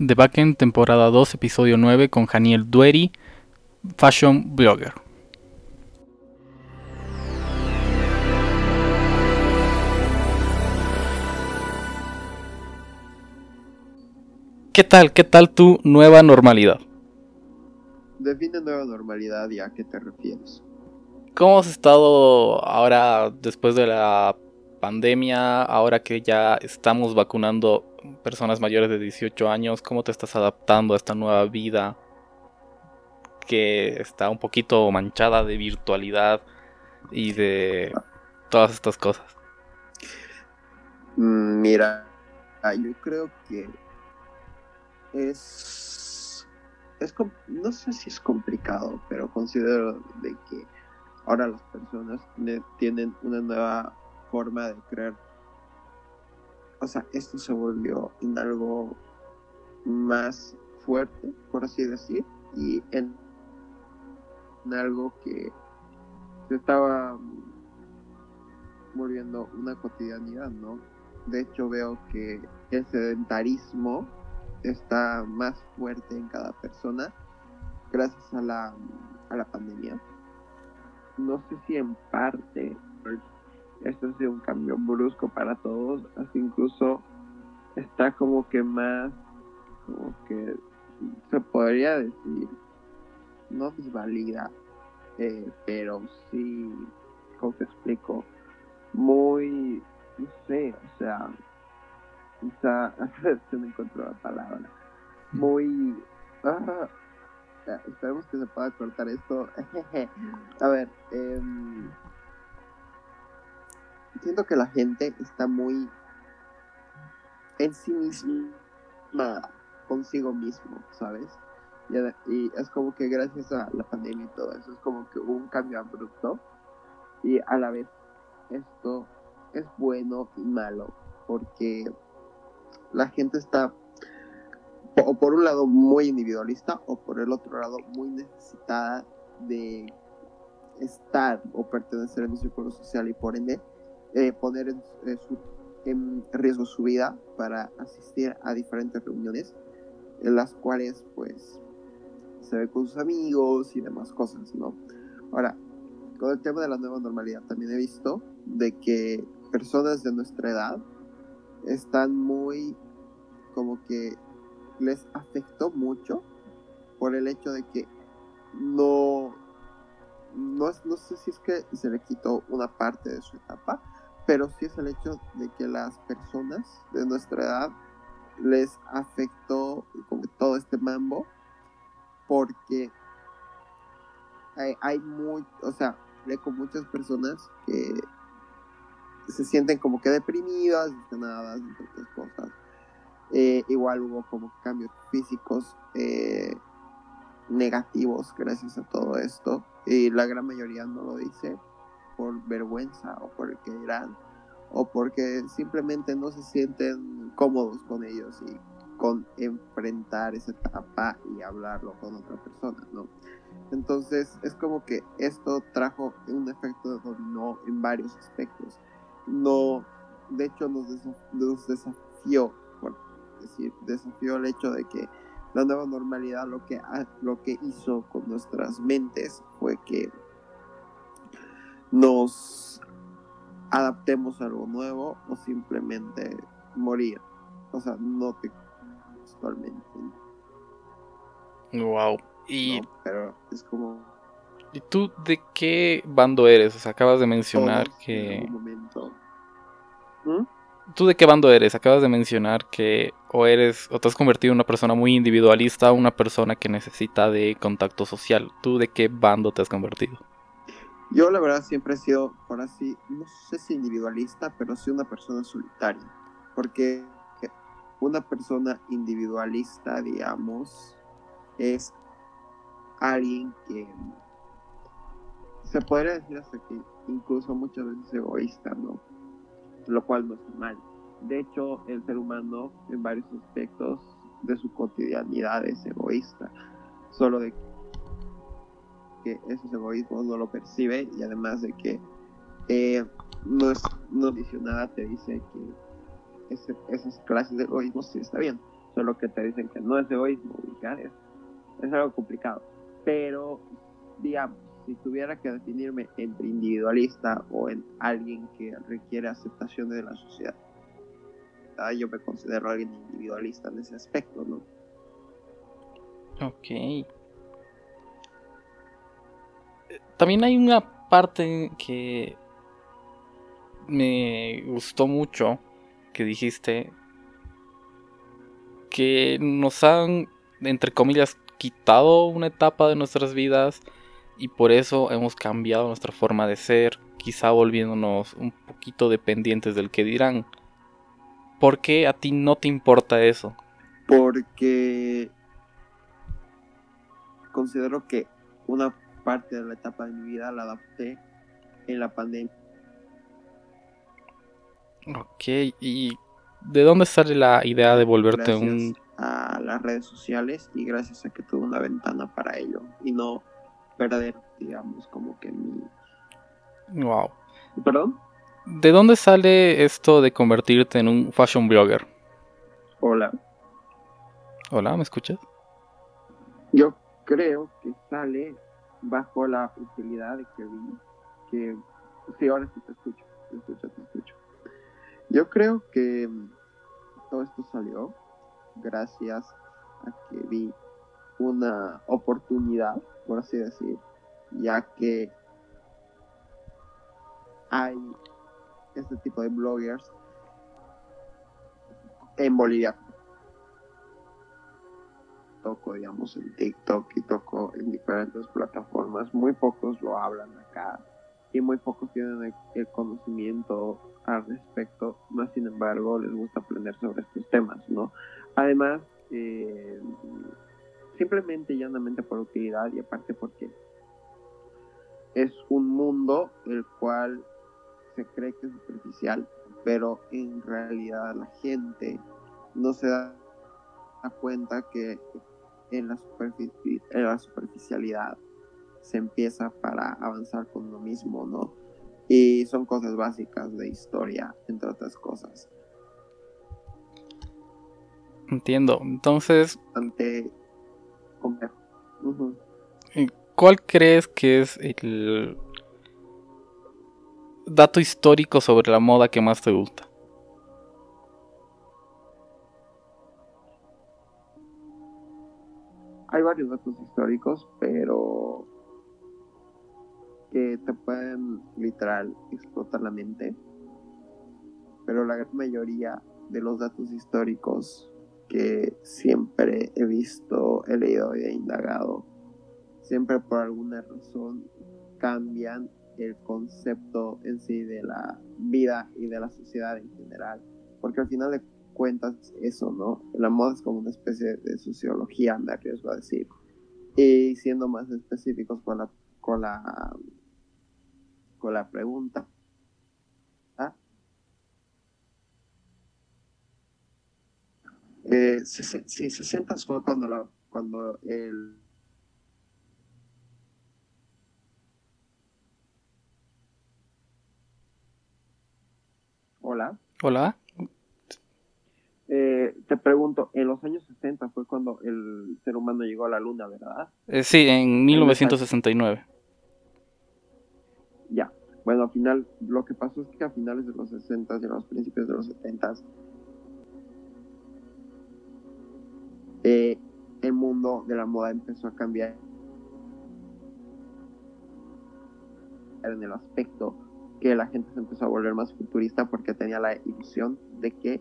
The Backend, temporada 2, episodio 9, con Janiel Dueri, fashion blogger. ¿Qué tal? ¿Qué tal tu nueva normalidad? Define nueva normalidad y a qué te refieres. ¿Cómo has estado ahora después de la pandemia, ahora que ya estamos vacunando personas mayores de 18 años, ¿cómo te estás adaptando a esta nueva vida que está un poquito manchada de virtualidad y de todas estas cosas? Mm, mira, yo creo que es, es no sé si es complicado, pero considero de que ahora las personas tienen una nueva forma de creer. O sea, esto se volvió en algo más fuerte, por así decir, y en, algo que se estaba volviendo una cotidianidad, ¿no? De hecho veo que el sedentarismo está más fuerte en cada persona gracias a la, a la pandemia. No sé si en parte esto ha sido un cambio brusco para todos, así incluso está como que más, como que se podría decir, no desvalida, eh, pero sí, como te explico, muy, no sé, o sea, quizá, se me encontró la palabra, muy, ah, esperemos que se pueda cortar esto, a ver, eh, siento que la gente está muy en sí misma, consigo mismo, ¿sabes? Y, es como que gracias a la pandemia y todo eso, es como que hubo un cambio abrupto y a la vez esto es bueno y malo porque la gente está o por un lado muy individualista o por el otro lado muy necesitada de estar o pertenecer a un círculo social y por ende eh, poner en, riesgo su vida para asistir a diferentes reuniones en las cuales pues se ve con sus amigos y demás cosas, ¿no? Ahora, con el tema de la nueva normalidad también he visto de que personas de nuestra edad están muy como que les afectó mucho por el hecho de que no no, no sé si es que se le quitó una parte de su etapa, pero sí es el hecho de que las personas de nuestra edad les afectó como todo este mambo porque hay, hay muy, o sea, con muchas personas que se sienten como que deprimidas, desganadas, entre otras cosas. Eh, igual hubo como cambios físicos eh, negativos gracias a todo esto y la gran mayoría no lo dice por vergüenza o porque irán o porque simplemente no se sienten cómodos con ellos y con enfrentar esa etapa y hablarlo con otra persona, ¿no? Entonces es como que esto trajo un efecto de dominó en varios aspectos. No, de hecho nos, nos desafió, por decir, desafió el hecho de que la nueva normalidad lo que, lo que hizo con nuestras mentes fue que nos adaptemos a algo nuevo o simplemente morir. O sea, no te actualmente. Wow. Y pero es como ¿Y tú de qué bando eres? O sea, acabas de mencionar que ¿Mm? ¿Tú de qué bando eres? Acabas de mencionar que o eres o te has convertido en una persona muy individualista o una persona que necesita de contacto social. ¿Tú de qué bando te has convertido? Yo la verdad siempre he sido, por así, no sé si individualista, pero sí una persona solitaria. Porque una persona individualista, digamos, es alguien que se podría decir hasta que incluso muchas veces egoísta, ¿no? Lo cual no es mal. De hecho, el ser humano en varios aspectos de su cotidianidad es egoísta. Solo de que esos egoísmos no lo percibe y además de que eh, no es no nada te dice que esas clases de egoísmo sí está bien. solo que te dicen que no es egoísmo, es, es algo complicado. Pero, digamos, si tuviera que definirme entre individualista o en alguien que requiere aceptación de la sociedad, ah, yo me considero alguien individualista en ese aspecto, ¿no? Ok. También hay una parte que me gustó mucho que dijiste que nos han, entre comillas, quitado una etapa de nuestras vidas y por eso hemos cambiado nuestra forma de ser, quizá volviéndonos un poquito dependientes del que dirán. ¿Por qué a ti no te importa eso? Porque considero que una parte de la etapa de mi vida la adapté en la pandemia. Ok, ¿y de dónde sale la idea de volverte un... A las redes sociales y gracias a que tuve una ventana para ello y no perder, digamos, como que mi... Wow. ¿Perdón? ¿De dónde sale esto de convertirte en un fashion blogger? Hola. Hola, ¿me escuchas? Yo creo que sale bajo la utilidad de que vi que sí ahora sí te escucho te escucho te escucho. Yo creo que mm, todo esto salió gracias a que vi una oportunidad por así decir ya que hay este tipo de bloggers en Bolivia toco, digamos, en TikTok y toco en diferentes plataformas. Muy pocos lo hablan acá y muy pocos tienen el, conocimiento al respecto, más sin embargo les gusta aprender sobre estos temas, ¿no? Además, eh, simplemente y llanamente por utilidad y aparte porque es un mundo el cual se cree que es superficial, pero en realidad la gente no se da cuenta que en la, en la superficialidad se empieza para avanzar con uno mismo, ¿no? Y son cosas básicas de historia, entre otras cosas. Entiendo. Entonces. Ante. ¿Cuál crees que es el dato histórico sobre la moda que más te gusta? Hay varios datos históricos, pero que te pueden literal explotar la mente. Pero la gran mayoría de los datos históricos que siempre he visto, he leído y he indagado, siempre por alguna razón cambian el concepto en sí de la vida y de la sociedad en general. Porque al final de cuentas eso, ¿no? La moda es como una especie de sociología, me arriesgo a decir. Y siendo más específicos con la, con la, con la pregunta. ¿ah? Eh, sí, 60 fue cuando, la, cuando el... Hola. Hola. Te pregunto, en los años 60 fue cuando el ser humano llegó a la luna, ¿verdad? Eh, sí, en 1969. Ya, bueno, al final, lo que pasó es que a finales de los 60 y a los principios de los 70 eh, el mundo de la moda empezó a cambiar en el aspecto que la gente se empezó a volver más futurista porque tenía la ilusión de que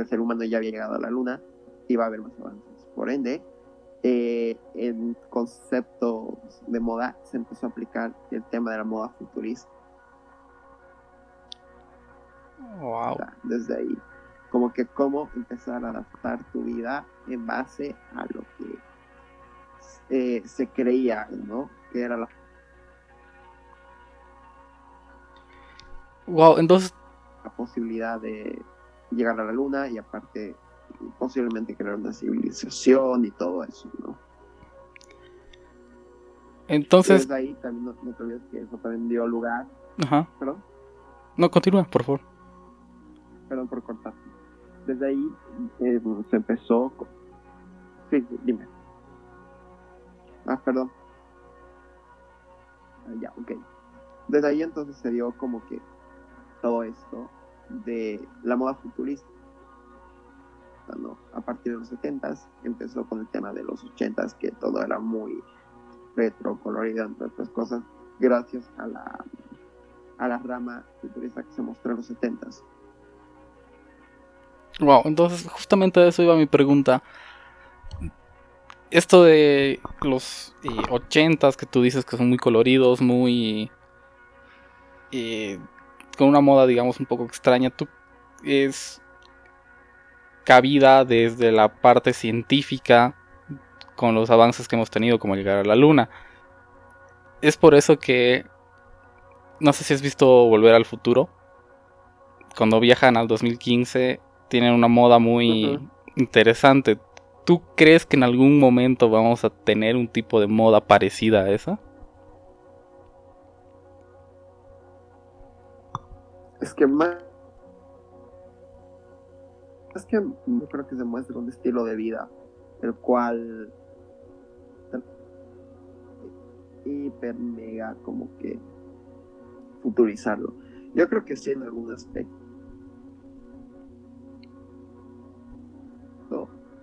el ser humano ya había llegado a la luna, iba a haber más avances. Por ende, eh, en conceptos de moda se empezó a aplicar el tema de la moda futurista. Wow. desde ahí. Como que cómo empezar a adaptar tu vida en base a lo que eh, se creía, ¿no? Que era la... Wow, entonces... La posibilidad de llegar a la luna y aparte posiblemente crear una civilización y todo eso, ¿no? Entonces... ahí también no, te olvides que eso también dio lugar... Ajá. ¿Perdón? No, continúa, por favor. Perdón por cortar. desde ahí eh, se empezó. Sí, dime. Ah, perdón. Ah, ya, ok. Desde ahí entonces se dio como que todo esto de la moda futurista. A partir de los 70 empezó con el tema de los 80 que todo era muy retro, colorido, entre otras cosas, gracias a la, a la rama futurista que se mostró en los 70 Wow, entonces justamente de eso iba mi pregunta. Esto de los eh, ochentas que tú dices que son muy coloridos, muy... Eh, con una moda digamos un poco extraña, ¿tú es cabida desde la parte científica con los avances que hemos tenido como llegar a la luna? Es por eso que... No sé si has visto Volver al Futuro. Cuando viajan al 2015 tienen una moda muy interesante. ¿Tú crees que en algún momento vamos a tener un tipo de moda parecida a esa? Es que más... Es que yo creo que se muestra un estilo de vida, el cual hiper mega como que futurizarlo. Yo creo que sí en algún aspecto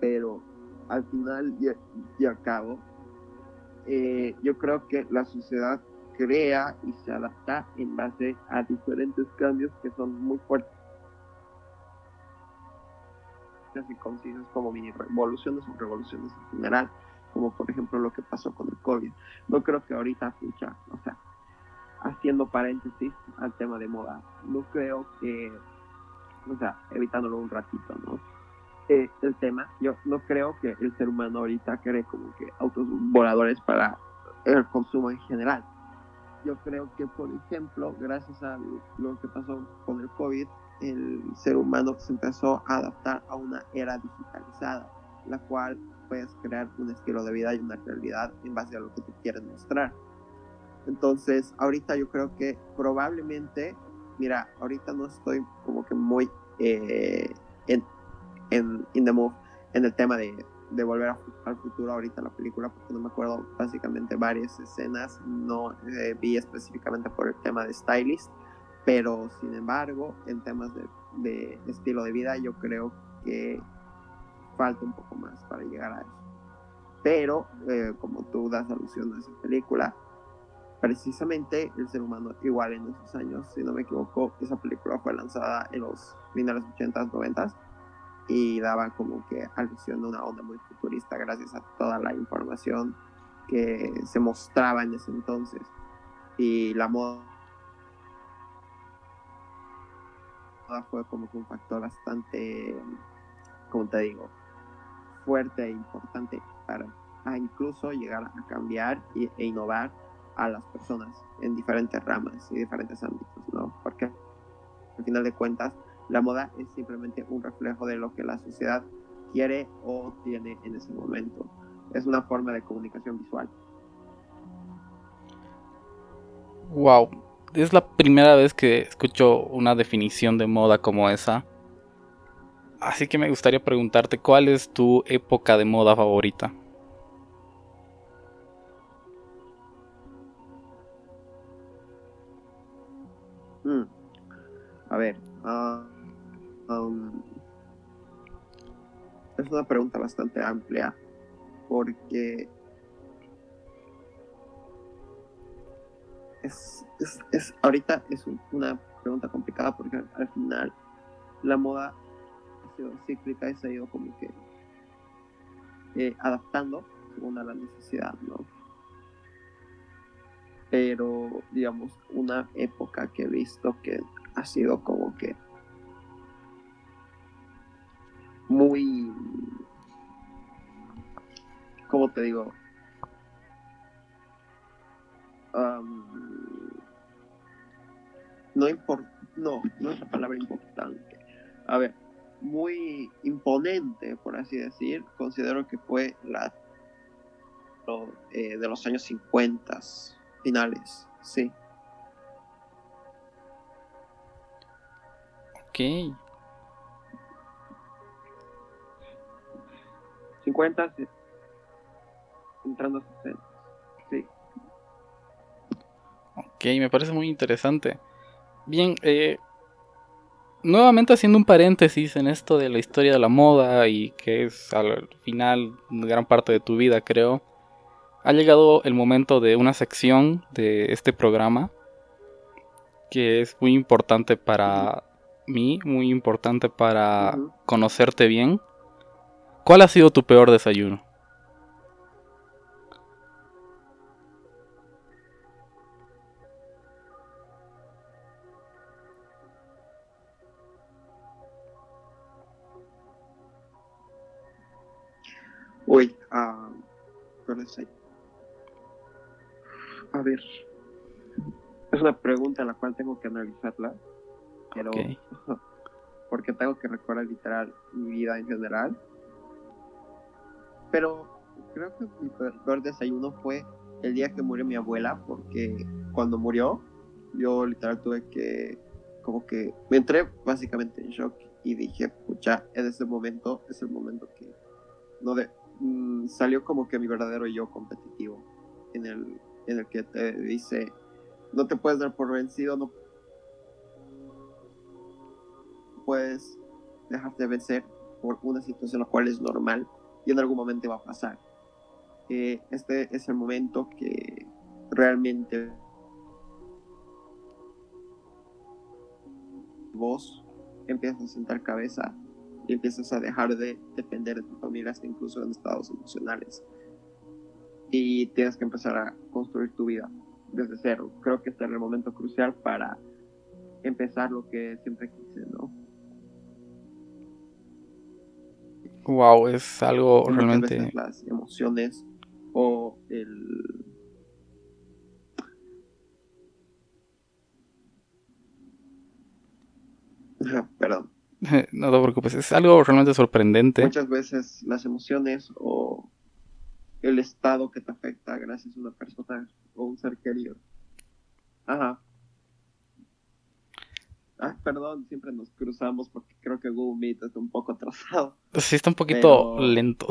pero al final y, al cabo, eh, yo creo que la sociedad crea y se adapta en base a diferentes cambios que son muy fuertes y concisos como mini revoluciones o revoluciones en general, como por ejemplo lo que pasó con el COVID. No creo que ahorita, escucha, o sea, haciendo paréntesis al tema de moda, no creo que, o sea, evitándolo un ratito, ¿no? Eh, el tema. Yo no creo que el ser humano ahorita cree como que autos voladores para el consumo en general. Yo creo que, por ejemplo, gracias a lo que pasó con el COVID, el ser humano se empezó a adaptar a una era digitalizada, la cual puedes crear un estilo de vida y una realidad en base a lo que tú quieres mostrar. Entonces, ahorita yo creo que probablemente, mira, ahorita no estoy como que muy eh, en In the Move en el tema de, de volver al futuro ahorita la película porque no me acuerdo básicamente varias escenas no eh, vi específicamente por el tema de stylist pero sin embargo en temas de, de, estilo de vida yo creo que falta un poco más para llegar a eso. Pero eh, como tú das alusión a esa película precisamente el ser humano igual en esos años si no me equivoco esa película fue lanzada en los finales 80s 90s y daba como que alusión a una onda muy futurista gracias a toda la información que se mostraba en ese entonces y la moda fue como que un factor bastante como te digo fuerte e importante para incluso llegar a cambiar e innovar a las personas en diferentes ramas y diferentes ámbitos, ¿no? Porque al final de cuentas la moda es simplemente un reflejo de lo que la sociedad quiere o tiene en ese momento. Es una forma de comunicación visual. Wow, es la primera vez que escucho una definición de moda como esa. Así que me gustaría preguntarte, ¿cuál es tu época de moda favorita? Mm. A ver, uh, es una pregunta bastante amplia porque es, es, ahorita es una pregunta complicada porque al final la moda ha sido cíclica y se ha ido como que eh, adaptando según a la necesidad, ¿no? Pero, digamos, una época que he visto que ha sido como que muy, ¿cómo te digo? no import no, no es la palabra importante. A ver, muy imponente, por así decir, considero que fue la eh, de los años 50 finales, sí. Ok. 50, entrando a 60. Sí. Ok, me parece muy interesante. Bien, eh, nuevamente haciendo un paréntesis en esto de la historia de la moda y que es al final gran parte de tu vida, creo. Ha llegado el momento de una sección de este programa que es muy importante para mí, muy importante para conocerte bien. ¿Cuál ha sido tu peor desayuno? Uy, uh, A ver, es una pregunta a la cual tengo que analizarla, pero porque tengo que recordar literal mi vida en general. Pero creo que mi peor desayuno fue el día que murió mi abuela, porque cuando murió, yo literal tuve que, como que, me entré básicamente en shock y dije, pucha, en ese momento es el momento que no de, mm, salió como que mi verdadero yo competitivo, en el, en el que te dice, no te puedes dar por vencido, no puedes dejarte vencer por una situación la cual es normal y en algún momento va a pasar. Eh, este es el momento que realmente vos empiezas a sentar cabeza y empiezas a dejar de depender de tu familia hasta incluso en estados emocionales y tienes que empezar a construir tu vida desde cero. Creo que este es el momento crucial para empezar lo que siempre quise, ¿no? Wow, es algo realmente. las emociones o el. Perdón. No te preocupes, es algo realmente sorprendente. Muchas veces las emociones o el estado que te afecta gracias a una persona o un ser querido. Ajá. Ah, perdón, siempre nos cruzamos porque creo que Google Meet está un poco atrasado. Sí, está un poquito lento.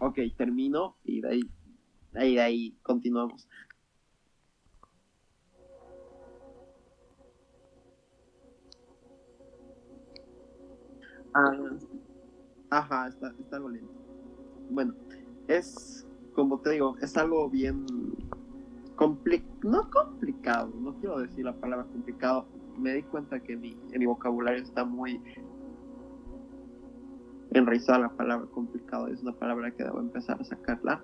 Ok, termino y de ahí, de ahí, de ahí continuamos. Ah, ajá, está, está algo lento. Bueno, es como te digo, es algo bien no complicado, no quiero decir la palabra complicado, me di cuenta que mi, mi vocabulario está muy enraizada la palabra complicado, es una palabra que debo empezar a sacarla,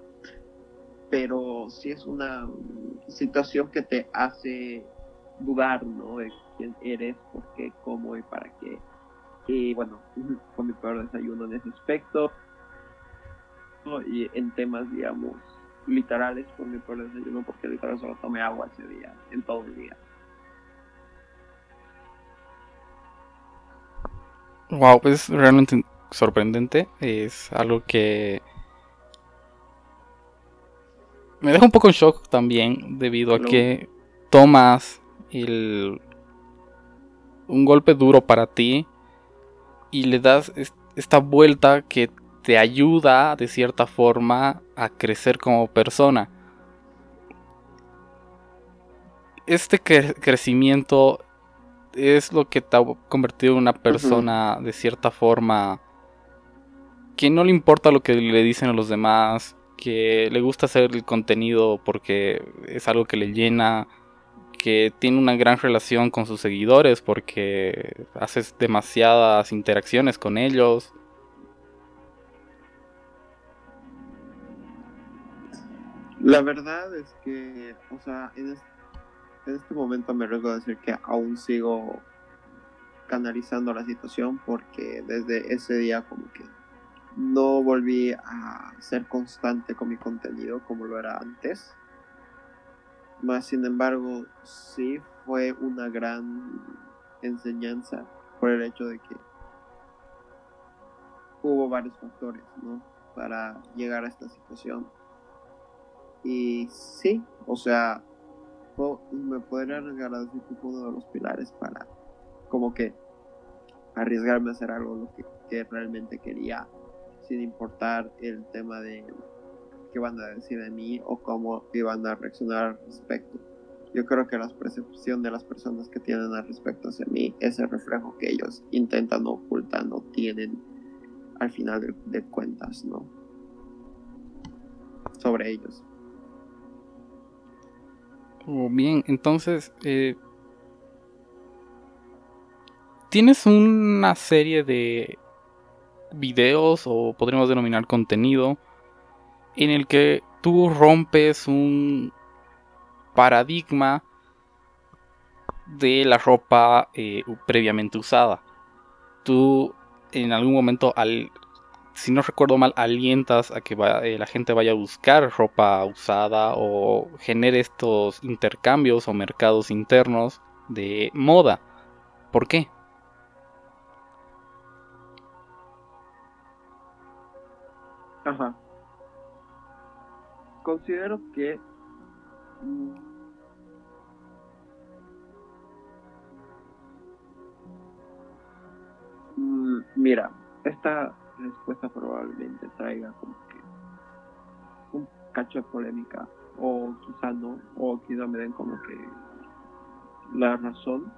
pero sí es una situación que te hace dudar, ¿no? De quién eres, por qué, cómo y para qué. Y bueno, con mi peor desayuno en ese aspecto y en temas, digamos, literales por mi peor desayuno, porque literal solo tomé agua ese día, en todo el día. Wow, es realmente sorprendente. Es algo que me deja un poco en shock también, debido a que tomas el... un golpe duro para ti y le das esta vuelta que te ayuda de cierta forma a crecer como persona. Este crecimiento es lo que te ha convertido en una persona de cierta forma que no le importa lo que le dicen a los demás, que le gusta hacer el contenido porque es algo que le llena, que tiene una gran relación con sus seguidores porque haces demasiadas interacciones con ellos. La verdad es que, o sea, en este, momento me arriesgo a decir que aún sigo canalizando la situación porque desde ese día como que no volví a ser constante con mi contenido como lo era antes. Más sin embargo, sí fue una gran enseñanza por el hecho de que hubo varios factores, ¿no? Para llegar a esta situación y sí, o sea, me podría arriesgar a decir que fue uno de los pilares para como que arriesgarme a hacer algo lo que, realmente quería sin importar el tema de qué van a decir de mí o cómo iban a reaccionar al respecto. Yo creo que la percepción de las personas que tienen al respecto hacia mí es el reflejo que ellos intentan ocultar, no tienen al final de, cuentas, ¿no? Sobre ellos. Oh, bien, entonces, eh, tienes una serie de videos o podríamos denominar contenido en el que tú rompes un paradigma de la ropa eh, previamente usada. Tú en algún momento, al, si no recuerdo mal, alientas a que eh, la gente vaya a buscar ropa usada o genere estos intercambios o mercados internos de moda. ¿Por qué? Ajá. Considero que mm, mira, esta respuesta probablemente traiga como que un cacho de polémica o quizá no, o quizá me den como que la razón.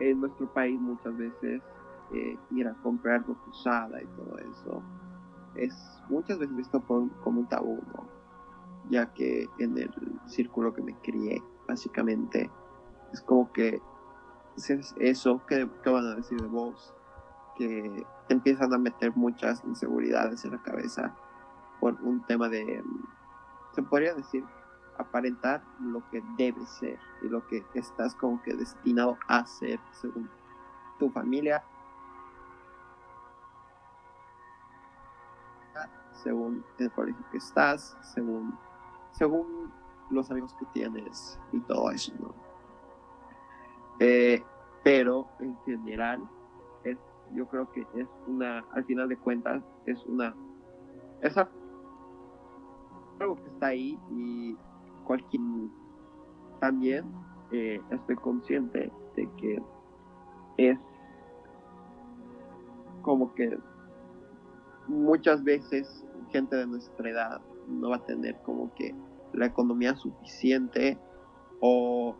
En nuestro país muchas veces eh, ir a comprar usada y todo eso es muchas veces visto como un tabú, ¿no? Ya que en el círculo que me crié, básicamente, es como que es eso, que van a decir de vos? Que empiezan a meter muchas inseguridades en la cabeza por un tema de, se podría decir, aparentar lo que debe ser y lo que estás como que destinado a ser según tu familia según el colegio que estás, según, según los amigos que tienes y todo eso, ¿no? Eh, pero en general, yo creo que es una, al final de cuentas, es una, es algo que está ahí y cualquier, también eh, estoy consciente de que es como que muchas veces gente de nuestra edad no va a tener como que la economía suficiente o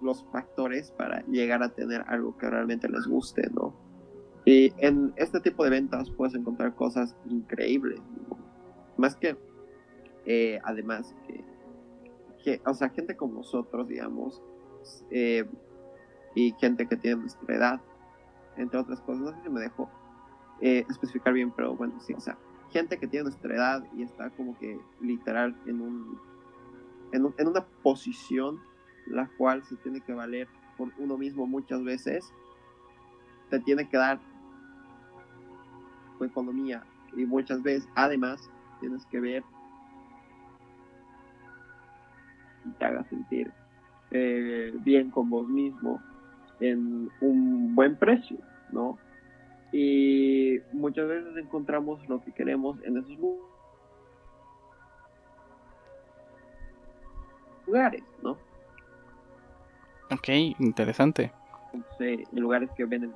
los factores para llegar a tener algo que realmente les guste, ¿no? Y en este tipo de ventas puedes encontrar cosas increíbles, más que, eh, además, que, o sea, gente como nosotros, digamos, eh, y gente que tiene nuestra edad, entre otras cosas, no sé si me dejo eh, especificar bien, pero bueno, sí, o gente que tiene nuestra edad y está como que literal en un, en, una posición la cual se tiene que valer por uno mismo muchas veces, te tiene que dar tu economía y muchas veces además tienes que ver y te haga sentir eh, bien con vos mismo en un buen precio, ¿no? Y muchas veces encontramos lo que queremos en esos lugares, ¿no? Ok, interesante. en lugares que venden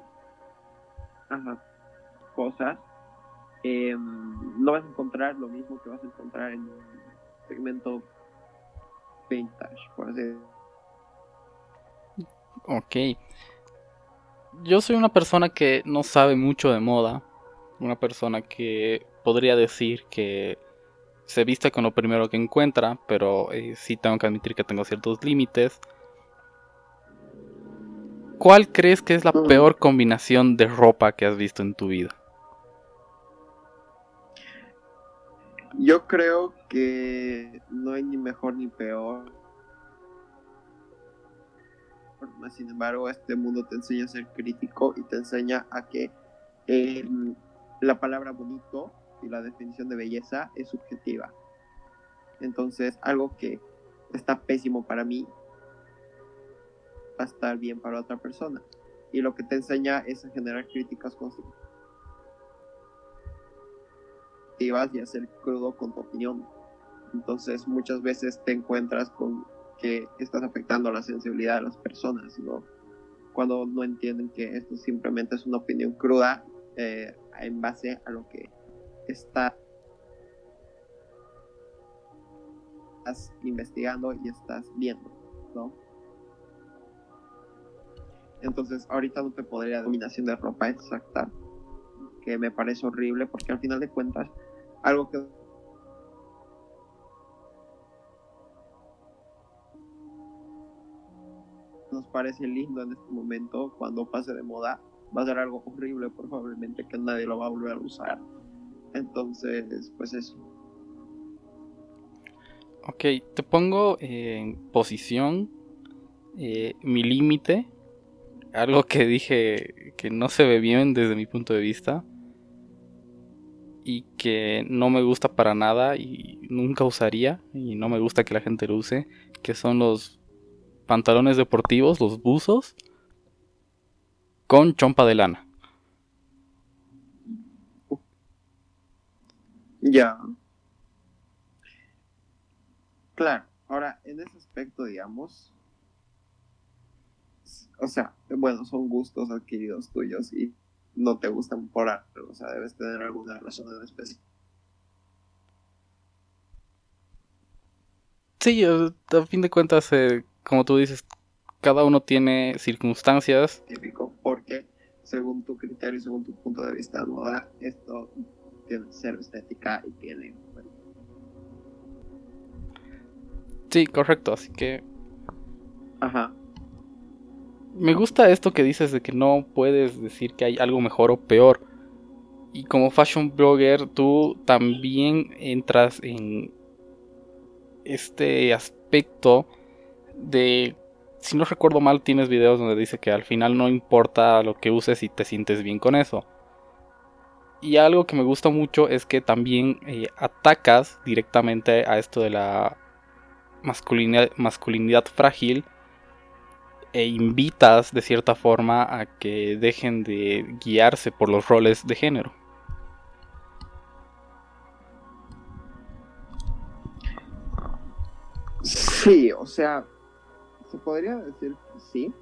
cosas, em, no vas a encontrar lo mismo que vas a encontrar en un segmento vintage, por así decirlo. Ok yo soy una persona que no sabe mucho de moda. Una persona que podría decir que se viste con lo primero que encuentra, pero eh, sí tengo que admitir que tengo ciertos límites. ¿Cuál crees que es la mm. peor combinación de ropa que has visto en tu vida? Yo creo que no hay ni mejor ni peor sin embargo, este mundo te enseña a ser crítico y te enseña a que em, la palabra bonito y la definición de belleza es subjetiva. Entonces, algo que está pésimo para mí va a estar bien para otra persona. Y lo que te enseña es a generar críticas constructivas y a ser crudo con tu opinión. Entonces, muchas veces te encuentras con que estás afectando la sensibilidad de las personas, ¿no? Cuando no entienden que esto simplemente es una opinión cruda eh, en base a lo que estás investigando y estás viendo, ¿no? Entonces, ahorita no te podría dominación de ropa exacta, que me parece horrible porque al final de cuentas, algo que nos parece lindo en este momento, cuando pase de moda, va a ser algo horrible, probablemente que nadie lo va a volver a usar. Entonces, pues eso. Ok, te pongo en posición eh, mi límite algo que dije que no se ve bien desde mi punto de vista y que no me gusta para nada y nunca usaría y no me gusta que la gente lo use, que son los pantalones deportivos, los buzos con chompa de lana. Ya. Claro, ahora en ese aspecto, digamos, o sea, bueno, son gustos adquiridos tuyos y no te gustan por algo, o sea, debes tener alguna razón en especie. Sí, a fin de cuentas, eh, como tú dices, cada uno tiene circunstancias. Típico, porque según tu criterio y según tu punto de vista, moda, esto tiene ser estética y tiene. Sí, correcto, así que. Ajá me gusta esto que dices de que no puedes decir que hay algo mejor o peor. Y como fashion blogger, tú también entras en este aspecto de, si no recuerdo mal, tienes videos donde dice que al final no importa lo que uses y te sientes bien con eso. Y algo que me gusta mucho es que también eh, atacas directamente a esto de la masculinidad, masculinidad frágil e invitas de cierta forma a que dejen de guiarse por los roles de género. Sí, o sea, se podría decir sí,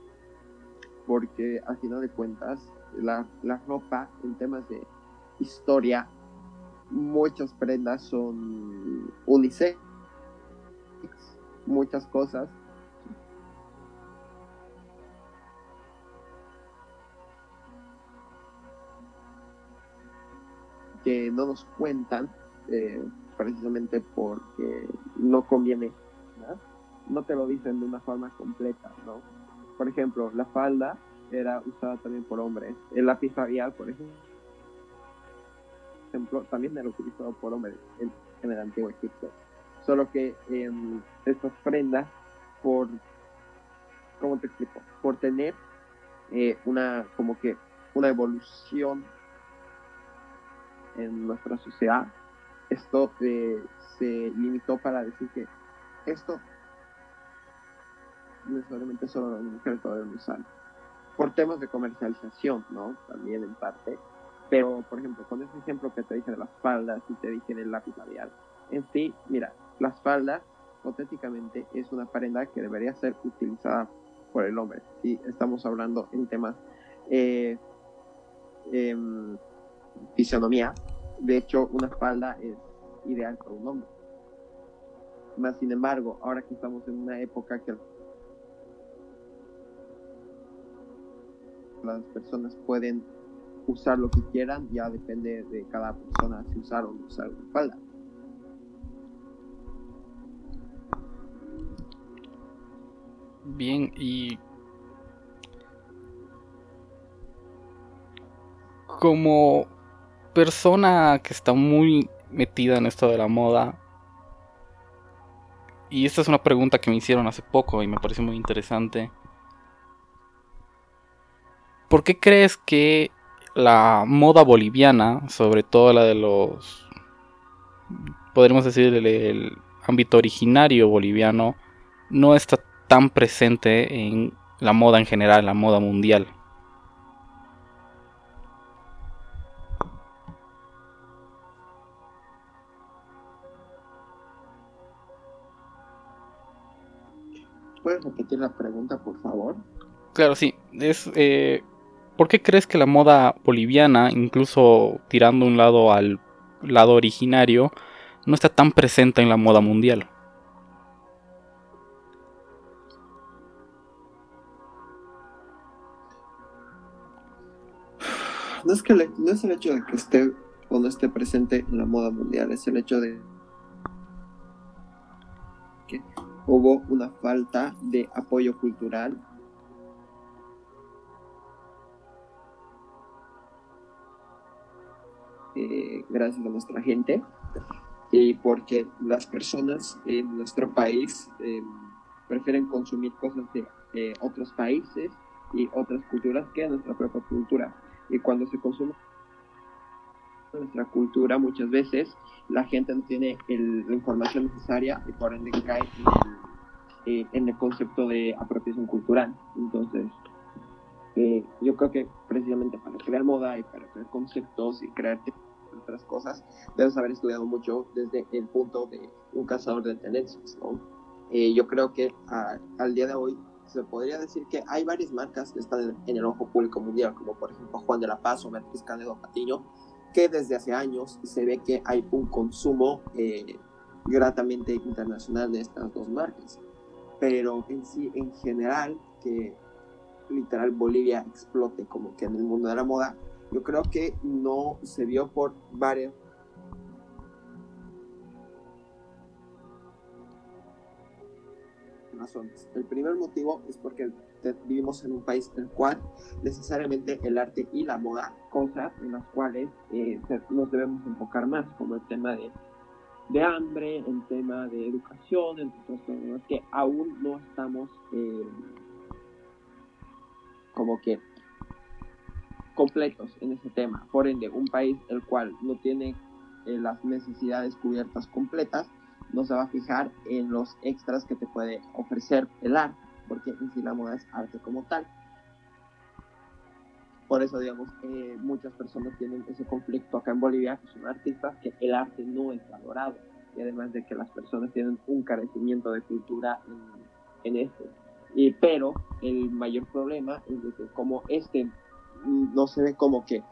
porque al final de cuentas la, la ropa en temas de historia, muchas prendas son unisex, muchas cosas que no nos cuentan eh, precisamente porque no conviene, ¿no? te lo dicen de una forma completa, ¿no? Por ejemplo, la falda era usada también por hombres, el lápiz facial, por ejemplo, también era utilizado por hombres en, el antiguo Egipto, solo que em, estas prendas, por, ¿cómo te explico? Por tener eh, una, como que, una evolución en nuestra sociedad, esto se limitó para decir que esto necesariamente solo las mujeres pueden usar. Por temas de comercialización, ¿no? También en parte. Pero, por ejemplo, con ese ejemplo que te dije de las faldas y te dije del lápiz labial, en sí, mira, las faldas, auténticamente, es una prenda que debería ser utilizada por el hombre. Y estamos hablando en temas eh, em, fisionomía. De hecho, una falda es ideal para un hombre. Más sin embargo, ahora que estamos en una época que las personas pueden usar lo que quieran, ya depende de cada persona si usar o no usar una falda. Bien, y como persona que está muy metida en esto de la moda, y esta es una pregunta que me hicieron hace poco y me parece muy interesante. ¿Por qué crees que la moda boliviana, sobre todo la de los, podríamos decir, el, ámbito originario boliviano, no está tan presente en la moda en general, la moda mundial? ¿Puedes repetir la pregunta, por favor? Claro, sí. Es, eh, ¿por qué crees que la moda boliviana, incluso tirando un lado al lado originario, no está tan presente en la moda mundial? No es, que no es el hecho de que esté o no esté presente en la moda mundial, es el hecho de que hubo una falta de apoyo cultural. Eh, gracias a nuestra gente y porque las personas en nuestro país em, prefieren consumir cosas de eh, otros países y otras culturas que nuestra propia cultura. Y cuando se consume nuestra cultura muchas veces la gente no tiene la información necesaria y por ende cae en el, eh, en el concepto de apropiación cultural. Entonces, eh, yo creo que precisamente para crear moda y para crear conceptos y crear otras cosas, debes haber estudiado mucho desde el punto de un cazador de tendencias. ¿no? Eh, yo creo que al día de hoy se podría decir que hay varias marcas que están en, el ojo público mundial, como por ejemplo Juan de la Paz o Beatriz Canedo Patiño, que desde hace años se ve que hay un consumo eh, gratamente internacional de estas dos marcas. Pero en sí, en general, que literal Bolivia explote como que en el mundo de la moda, yo creo que no se vio por varias razones. El primer motivo es porque vivimos en un país en el cual necesariamente el arte y la moda, cosas en las cuales eh, nos debemos enfocar más, como el tema de, de hambre, el tema de educación, entre otras cosas que aún no estamos eh, como que completos en ese tema. Por ende, un país el cual no tiene eh, las necesidades cubiertas completas, no se va a fijar en los extras que te puede ofrecer el arte, porque en sí la moda es arte como tal. Por eso, digamos, eh, muchas personas tienen ese conflicto acá en Bolivia, que son artistas, que el arte no es valorado, y además de que las personas tienen un carecimiento de cultura en, en esto. Y, pero el mayor problema es de que como este no se ve como que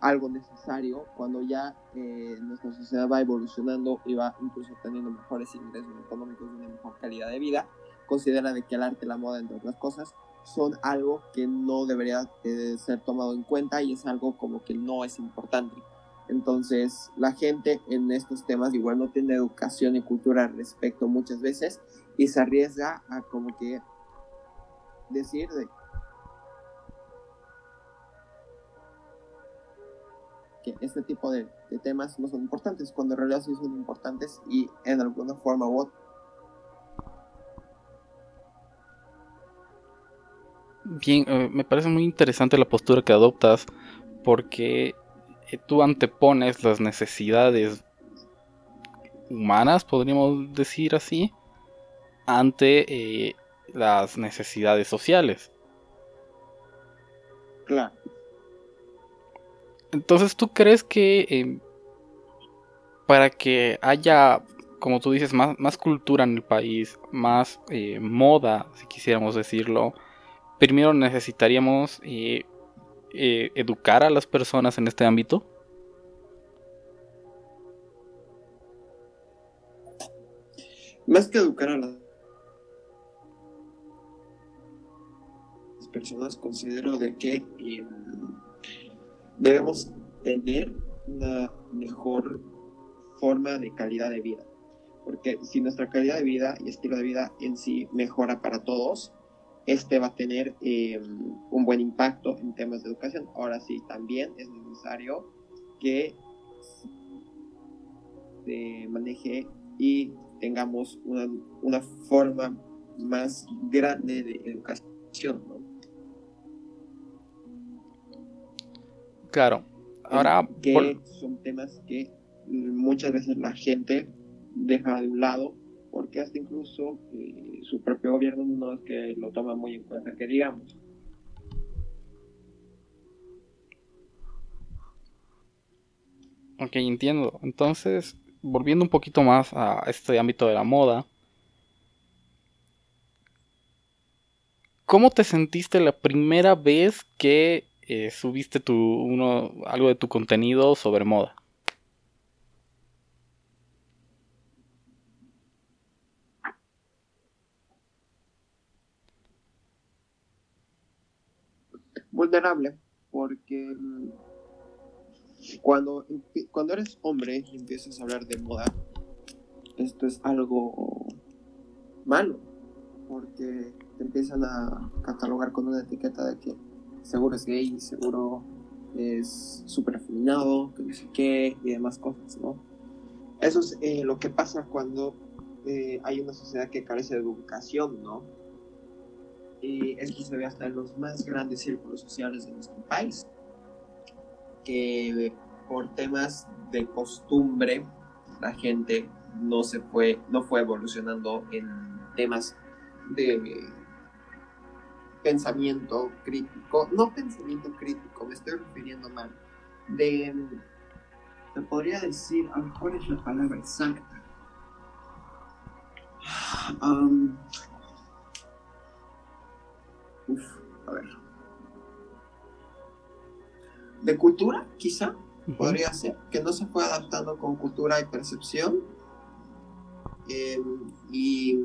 algo necesario cuando ya eh, nuestra sociedad va evolucionando y va incluso teniendo mejores ingresos económicos y una mejor calidad de vida, considera de que el arte, la moda, entre otras cosas, son algo que no debería eh, ser tomado en cuenta y es algo como que no es importante. Entonces, la gente en estos temas igual no tiene educación y cultura al respecto muchas veces y se arriesga a como que decir de este tipo de, temas no son importantes, cuando en realidad sí son importantes y en alguna forma u. Bien, eh, me parece muy interesante la postura que adoptas porque eh, tú antepones las necesidades humanas, podríamos decir así, ante eh, las necesidades sociales. Claro. Entonces, ¿tú crees que em, para que haya, como tú dices, más, más cultura en el país, más moda, si quisiéramos decirlo, primero necesitaríamos eh, eh, educar a las personas en este ámbito? Más que educar a las personas, considero de que em, debemos tener una mejor forma de calidad de vida. Porque si nuestra calidad de vida y estilo de vida en sí mejora para todos, este va a tener eh, un buen impacto en temas de educación. Ahora sí, también es necesario que se maneje y tengamos una, una forma más grande de educación, ¿no? Claro. Ahora. Que son temas que muchas veces la gente deja de un lado, porque hasta incluso eh, su propio gobierno no es que lo toma muy en cuenta, que digamos. Ok, entiendo. Entonces, volviendo un poquito más a este ámbito de la moda, ¿cómo te sentiste la primera vez que eh, subiste tu, uno, algo de tu contenido sobre moda. Vulnerable, porque mm, cuando, cuando eres hombre y empiezas a hablar de moda, esto es algo malo, porque te empiezan a catalogar con una etiqueta de que seguro es gay, seguro es súper afeminado, que no sé qué, y demás cosas, ¿no? Eso es eh, lo que pasa cuando eh, hay una sociedad que carece de educación, ¿no? Y esto se ve hasta en los más grandes círculos sociales de nuestro país, que por temas de costumbre la gente no se fue, no fue evolucionando en temas de pensamiento crítico, no pensamiento crítico, me estoy refiriendo mal, de, te podría decir, a lo mejor es la palabra exacta. Um, a ver. De cultura, quizá, podría ser, que no se fue adaptando con cultura y percepción. Eh, y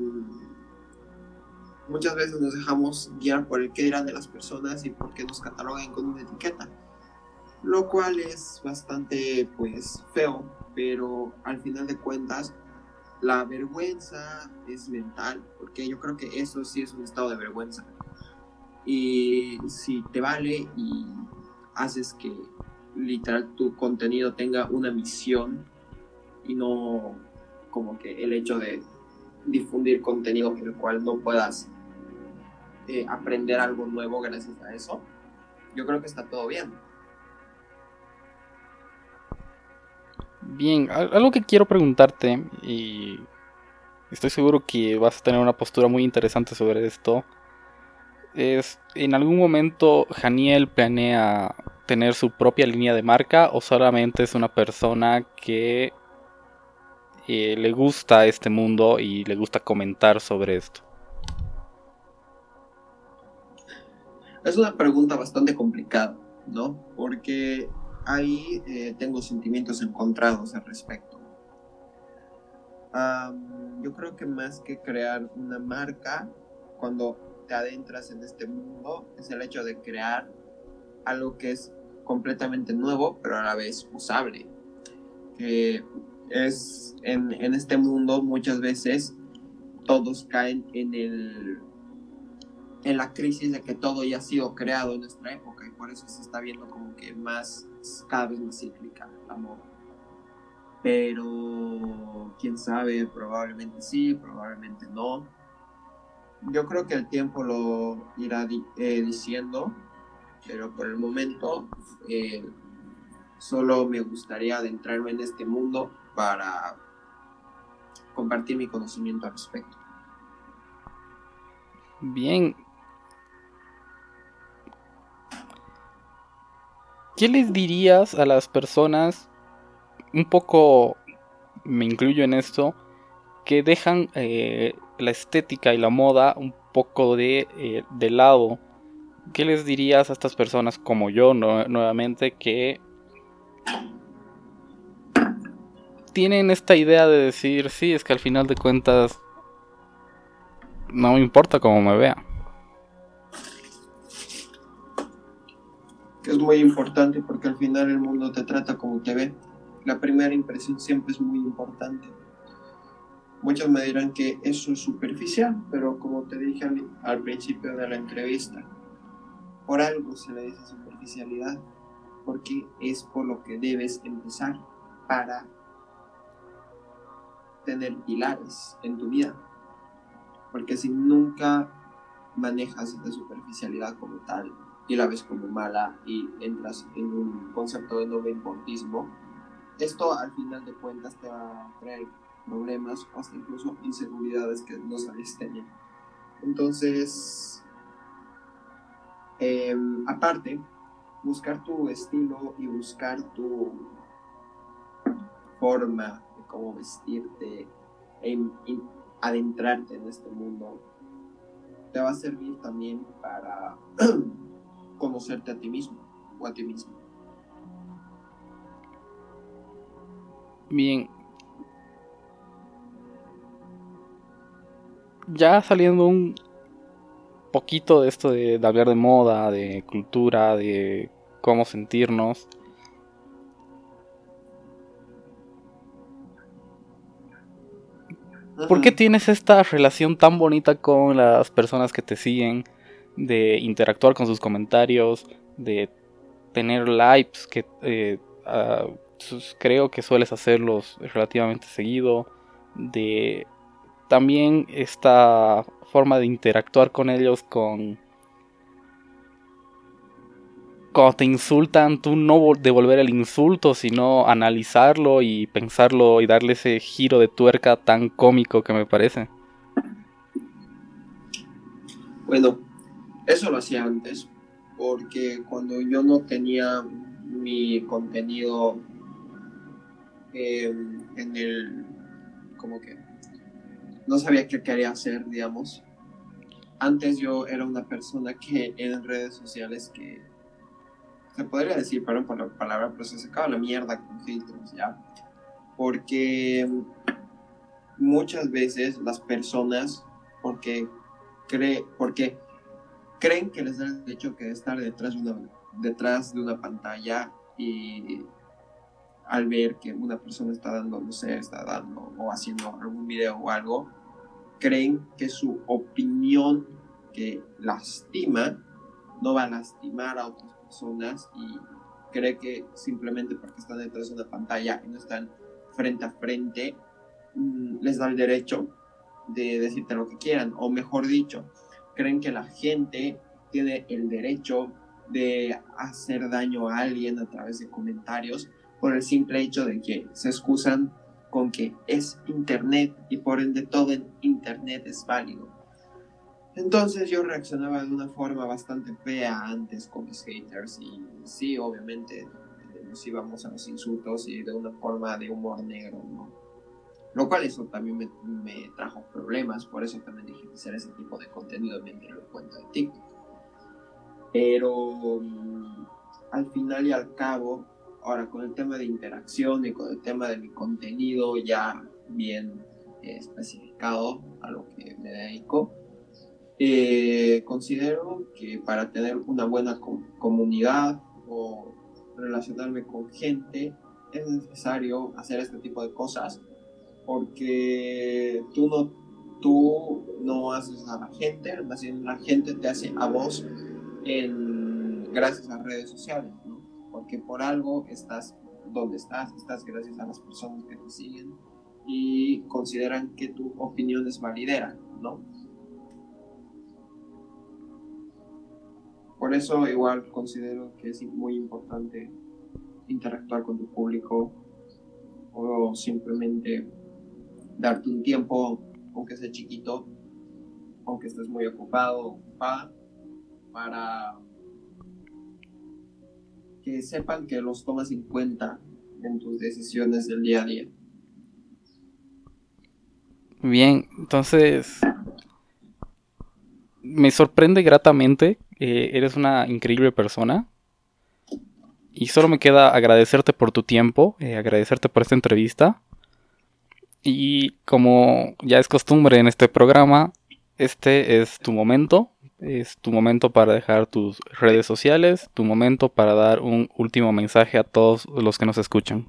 muchas veces nos dejamos guiar por el que dirán de las personas y por qué nos catalogan con una etiqueta. Lo cual es bastante, pues, feo, pero al final de cuentas, la vergüenza es mental, porque yo creo que eso sí es un estado de vergüenza. Y si te vale y haces que literal tu contenido tenga una misión y no como que el hecho de difundir contenido en el cual no puedas eh, aprender algo nuevo gracias a eso, yo creo que está todo bien. Bien, algo que quiero preguntarte y estoy seguro que vas a tener una postura muy interesante sobre esto es, ¿en algún momento Janiel planea tener su propia línea de marca o solamente es una persona que eh, le gusta este mundo y le gusta comentar sobre esto? Es una pregunta bastante complicada, ¿no? Porque ahí eh, tengo sentimientos encontrados al respecto. yo creo que más que crear una marca, cuando adentras en este mundo, es el hecho de crear algo que es completamente nuevo, pero a la vez usable. Que es en, en este mundo muchas veces todos caen en el en la crisis de que todo ya ha sido creado en nuestra época y por eso se está viendo como que más, cada vez más cíclica la moda. Pero, quién sabe, probablemente sí, probablemente no. Yo creo que el tiempo lo irá eh, diciendo, pero por el momento eh, solo me gustaría adentrarme en este mundo para compartir mi conocimiento al respecto. Bien, ¿qué les dirías a las personas, un poco me incluyo en esto, que dejan eh, la estética y la moda un poco de, eh, de, lado? ¿Qué les dirías a estas personas como yo nuevamente que tienen esta idea de decir, sí, es que al final de cuentas no me importa cómo me vea? es muy importante porque al final el mundo te trata como te ve. La primera impresión siempre es muy importante. Muchos me dirán que eso es superficial, pero como te dije al, principio de la entrevista, por algo se le dice superficialidad, porque es por lo que debes empezar para tener pilares en tu vida. Porque si nunca manejas la superficialidad como tal, y la ves como mala y entras en un concepto de no importismo, esto al final de cuentas te va a traer problemas o hasta incluso inseguridades que no sabes tener. Entonces, em, aparte, buscar tu estilo y buscar tu forma de cómo vestirte e adentrarte en este mundo te va a servir también para conocerte a ti mismo. o a ti mismo. Bien. Ya saliendo un poquito de esto de, hablar de moda, de cultura, de cómo sentirnos. ¿Por qué tienes esta relación tan bonita con las personas que te siguen? De interactuar con sus comentarios, de tener likes, que eh, ah, creo que sueles hacerlos relativamente seguido, de también esta forma de interactuar con ellos con cuando te insultan, tú no devolver el insulto, sino analizarlo y pensarlo y darle ese giro de tuerca tan cómico que me parece. Bueno, eso lo hacía antes, porque cuando yo no tenía mi contenido em, en el, como que no sabía qué quería hacer, digamos. Antes yo era una persona que en redes sociales que se podría decir, perdón por la palabra, pero se sacaba la mierda con filtros, ¿ya? Porque muchas veces las personas, porque, cree, porque creen que les da el derecho que estar detrás de, una, detrás de una pantalla y al ver que una persona está dando, no sé, está dando o haciendo algún video o algo, creen que su opinión que lastima no va a lastimar a otras personas y cree que simplemente porque están detrás de una pantalla y no están frente a frente, mm, les da el derecho de decirte lo que quieran. O mejor dicho, creen que la gente tiene el derecho de hacer daño a alguien a través de comentarios por el simple hecho de que se excusan con que es Internet y por ende todo en Internet es válido. Entonces yo reaccionaba de una forma bastante fea antes con mis haters y sí, obviamente nos íbamos a los insultos y de una forma de humor negro, ¿no? Lo cual eso también me, me trajo problemas, por eso también dije que hacer ese tipo de contenido mientras lo cuento de TikTok. Pero mm, al final y al cabo, Ahora, con el tema de interacción y con el tema de mi contenido ya bien eh, especificado a lo que me dedico, eh, considero que para tener una buena comunidad o relacionarme con gente es necesario hacer este tipo de cosas porque tú no, tú no haces a la gente, la gente te hace a vos gracias a redes sociales porque por algo estás donde estás, estás gracias a las personas que te siguen y consideran que tu opinión es validera, ¿no? Por eso igual considero que es muy importante interactuar con tu público o simplemente darte un tiempo, aunque sea chiquito, aunque estés muy ocupado, ocupada, para que sepan que los tomas en cuenta en tus decisiones del día a día. Bien, entonces me sorprende gratamente, eres una increíble persona y solo me queda agradecerte por tu tiempo, eh, agradecerte por esta entrevista y como ya es costumbre en este programa, este es tu momento es tu momento para dejar tus redes sociales, tu momento para dar un último mensaje a todos los que nos escuchan.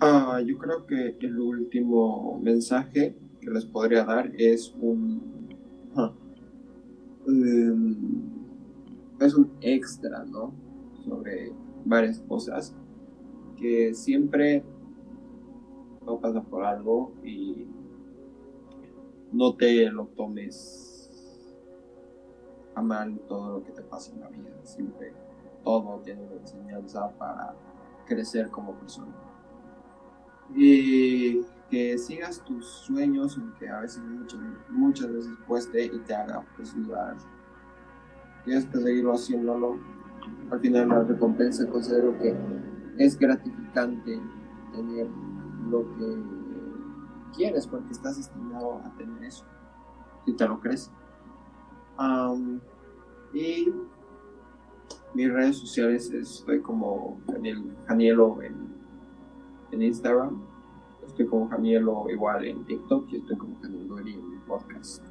Ah, yo creo que el último mensaje que les podría dar es un em, es un extra, ¿no? Sobre varias cosas que siempre no pasa por algo y no te lo tomes a mal todo lo que te pasa en la vida. Siempre todo tiene una enseñanza para crecer como persona. Y que sigas tus sueños, aunque a veces muchas, muchas veces cueste y te haga pues dudar. Tienes que seguirlo haciéndolo. Al final la recompensa considero que es gratificante tener lo que quieres porque estás destinado a tener eso, si te lo crees. Y mis redes sociales estoy como Janielo en, en, Instagram, estoy como Janielo igual en TikTok y estoy como Janielo en podcast.